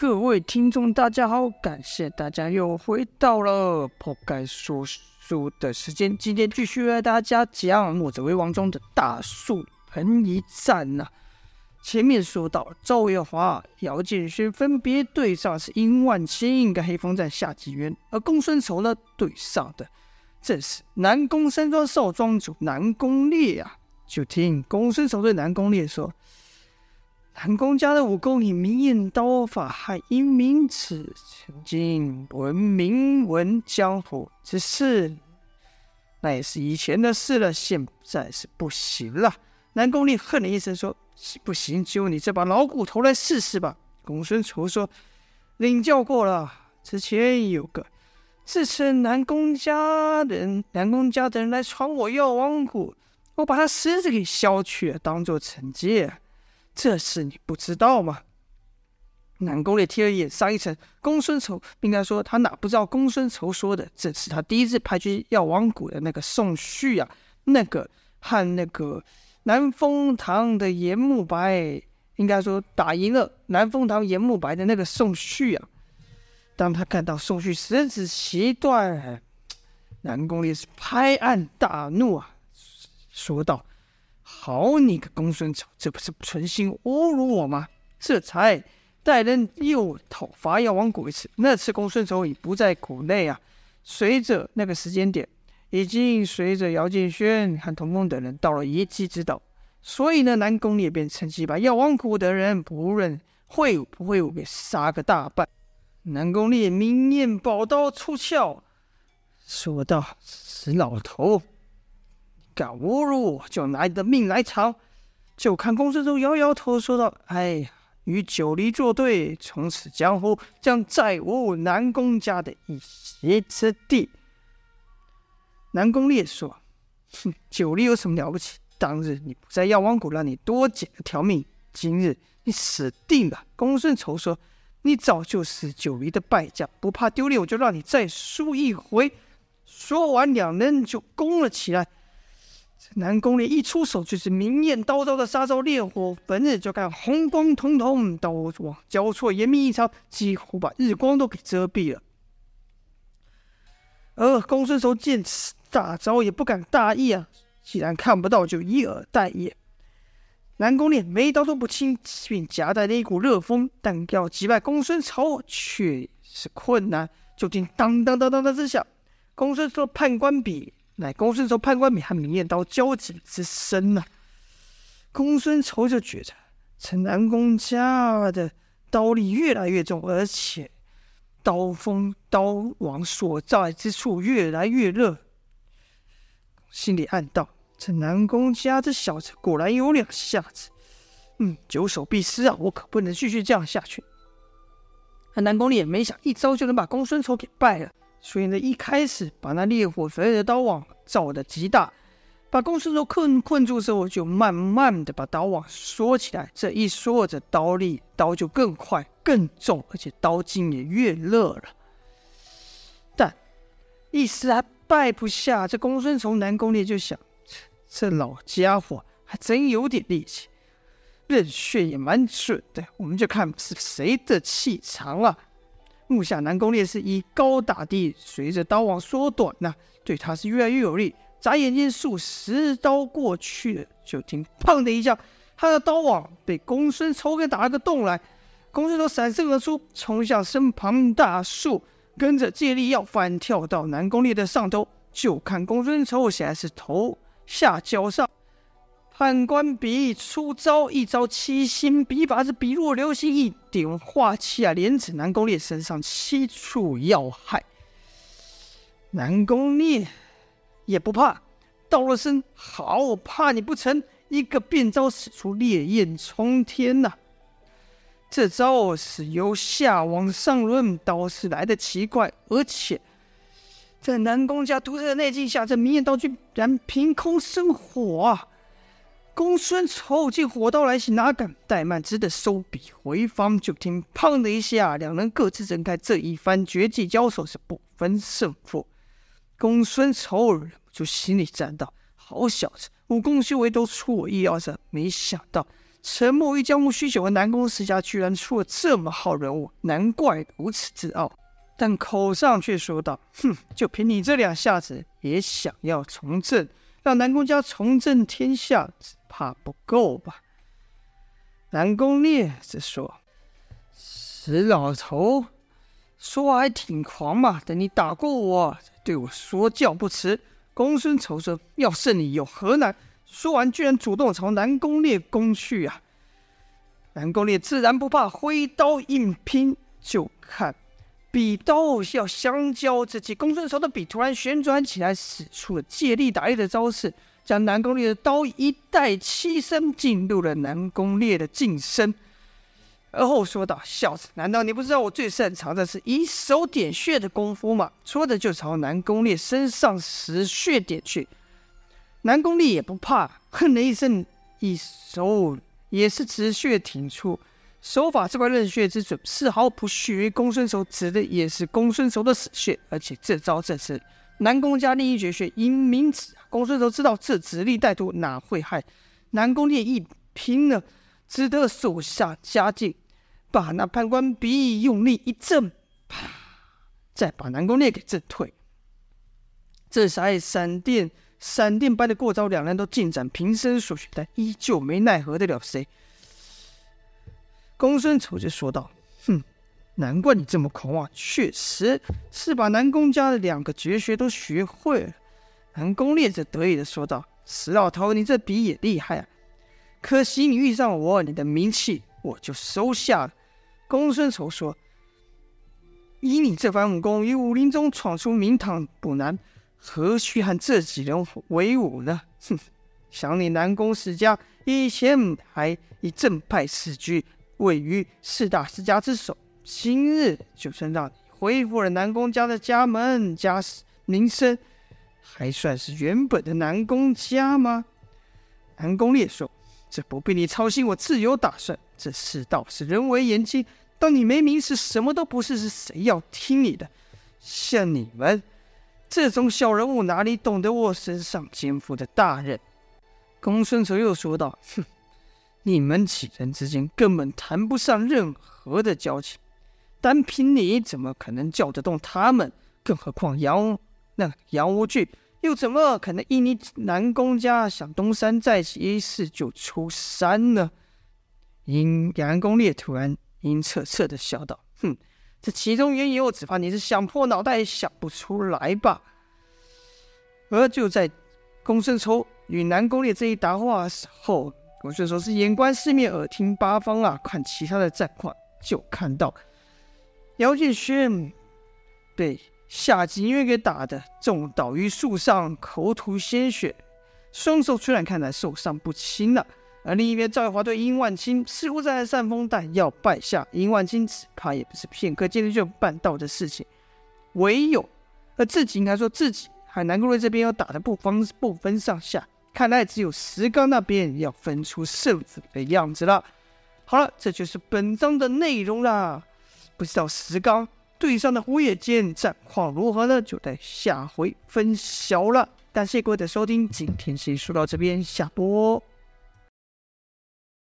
各位听众，大家好，感谢大家又回到了破盖说书的时间。今天继续为大家讲《墨者为王》中的大树盆一战呐、前面说到，赵月华、姚建勋分别对上是殷万清跟黑风寨夏继渊，而公孙丑呢对上的正是南宫山庄少庄主南宫烈啊。就听公孙丑对南宫烈说。南宫家的武功以明艳刀法和英明尺，曾经闻名闻江湖。只是那也是以前的事了，现在是不行了。南宫烈哼了一声说：“不行，就你这把老骨头来试试吧。”公孙丑说：“领教过了，之前有个自称南宫家人，南宫家的人来闯我药王谷，我把他狮子给削去，当做惩戒。”这事你不知道吗？南宫烈贴了眼上一层，公孙丑并该说他哪不知道？公孙丑说的正是他第一次派去药王谷的那个宋旭啊，那个和那个南风堂的严慕白，应该说打赢了南风堂严慕白的那个宋旭啊。当他看到宋旭十指齐断，南宫烈是拍案大怒啊，说道。好你个公孙丑，这不是存心侮辱我吗？这才带人又讨伐药王谷一次。那次公孙丑已不在谷内啊。随着那个时间点，已经随着姚建轩和童风等人到了野鸡之岛，所以呢，南宫烈便趁机把药王谷的人不论会武不会武给杀个大半。南宫烈明艳宝刀出鞘，说道：“死老头！”敢侮辱我，就拿你的命来偿！就看公孙丑摇摇头，说道：“哎呀，与九黎作对，从此江湖将再无南宫家的一席之地。”南宫烈说：“哼，九黎有什么了不起？当日你不在药王谷，让你多捡了条命，今日你死定了。”公孙丑说：“你早就是九黎的败将，不怕丢脸，我就让你再输一回。”说完，两人就攻了起来。南宫烈一出手就是明艳刀招的杀招，烈火焚日，就看红光彤彤，刀光交错，严密异常，几乎把日光都给遮蔽了。而公孙仇见此大招，也不敢大意啊，既然看不到，就以耳待眼。南宫烈每一刀都不轻，便夹带着一股热风，但要击败公孙丑却是困难。就听当当当当当之响，公孙丑判官笔。乃公孙丑判官笔和明艳刀交击之声呢、啊？公孙丑就觉得这南宫家的刀力越来越重，而且刀锋刀网所在之处越来越热，心里暗道：这南宫家这小子果然有两下子。嗯，久守必失啊！我可不能继续这样下去。那南宫烈也没想一招就能把公孙丑给败了。所以呢，一开始把那烈火焚的刀网造的极大，把公孙丑困困住之后，就慢慢的把刀网缩起来。这一缩这，刀力刀就更快、更重，而且刀劲也越热了。但一时还败不下这公孙丑，南宫烈就想：这老家伙还真有点力气，刃穴也蛮准的。我们就看是谁的气长了。目下南宫烈是以高打低，随着刀网缩短呐、对他是越来越有利。眨眼间数十刀过去了，就听“砰”的一下，他的刀网被公孙丑给打了个洞来。公孙丑闪身而出，冲向身旁大树，跟着借力要反跳到南宫烈的上头。就看公孙丑现在是头下脚上。判官笔出招，一招七星笔法是笔若流星，一点化气啊，连指南宫烈身上七处要害。南宫烈也不怕，道了声好，我怕你不成，一个变招使出烈焰冲天呐、这招是由下往上抡，倒是来的奇怪，而且在南宫家独特的内劲下，这明艳刀居然凭空生火啊！公孙丑见火刀来袭，哪敢怠慢，只得收笔回防。就听“砰”的一下，两人各自挣开。这一番绝技交手是不分胜负。公孙丑就心里赞道：“好小子，武功修为都出我意料之外。没想到沉默于江湖许久的南宫世家居然出了这么好人物，难怪如此自傲。但口上却说道：“哼，就凭你这两下子，也想要从政，让南宫家重振天下，只怕不够吧？”南宫烈则说：“死老头，说话还挺狂嘛！等你打过我，对我说教不迟。”公孙仇说：“要胜你有何难？”说完，居然主动朝南宫烈攻去啊！南宫烈自然不怕，挥刀硬拼，就看。笔刀要相交之际，公孙仇的笔突然旋转起来，使出了借力打力的招式，将南宫烈的刀一带七身进入了南宫烈的近身，而后说道：“小子，难道你不知道我最擅长的是以手点穴的功夫吗？”说着就朝南宫烈身上使穴点去。南宫烈也不怕，哼了一声，一手也是直穴挺出。手法这块任穴之准，丝毫不逊于公孙仇，指的也是公孙仇的死穴。而且这招正是南宫家另一绝学阴明指。公孙仇知道这指力歹毒，哪会害南宫烈一拼呢？只得手下加劲，把那判官笔用力一震，啪，再把南宫烈给震退。这才闪电闪电般的过招，两人都尽展平生所学，但依旧没奈何得了谁。公孙仇就说道：“哼，难怪你这么狂妄，确实是把南宫家的两个绝学都学会了。”南宫烈则得意的说道：“死老头，你这笔也厉害啊！可惜你遇上我，你的名气我就收下了。”公孙仇说：“以你这番武功，于武林中闯出名堂不难，何须和这几人为伍呢？”哼，想你南宫世家以前还以正派自居。位于四大世家之首，今日就算让你恢复了南宫家的家门家名声，还算是原本的南宫家吗？南宫烈说：“这不必你操心，我自有打算。这世道是人为言轻，当你没名时，什么都不是，是谁要听你的？像你们这种小人物，哪里懂得我身上肩负的大任？”公孙仇又说道：“哼。”你们几人之间根本谈不上任何的交情，单凭你怎么可能叫得动他们？更何况杨那杨无惧又怎么可能因你南宫家想东山再起一事就出山呢？阴阳公烈突然阴恻恻的笑道：“哼，这其中缘由，只怕你是想破脑袋也想不出来吧。”而就在公孙仇与南宫烈这一答话时候。公孙仇是眼观四面，耳听八方啊！看其他的战况，就看到姚建轩被夏金月给打的重倒于树上，口吐鲜血，双手虽然看来受伤不轻了。而另一边，赵月华对殷万清似乎在煽风弹药，败下殷万清，只怕也不是片刻间就办到的事情。唯有而自己应该说自己海南宫烈这边要打得不分不分上下。看来只有石刚那边要分出胜负的样子了。好了，这就是本章的内容啦。不知道石刚对上的胡野剑战况如何呢？就待下回分晓了。感谢各位的收听，今天先说到这边，下播。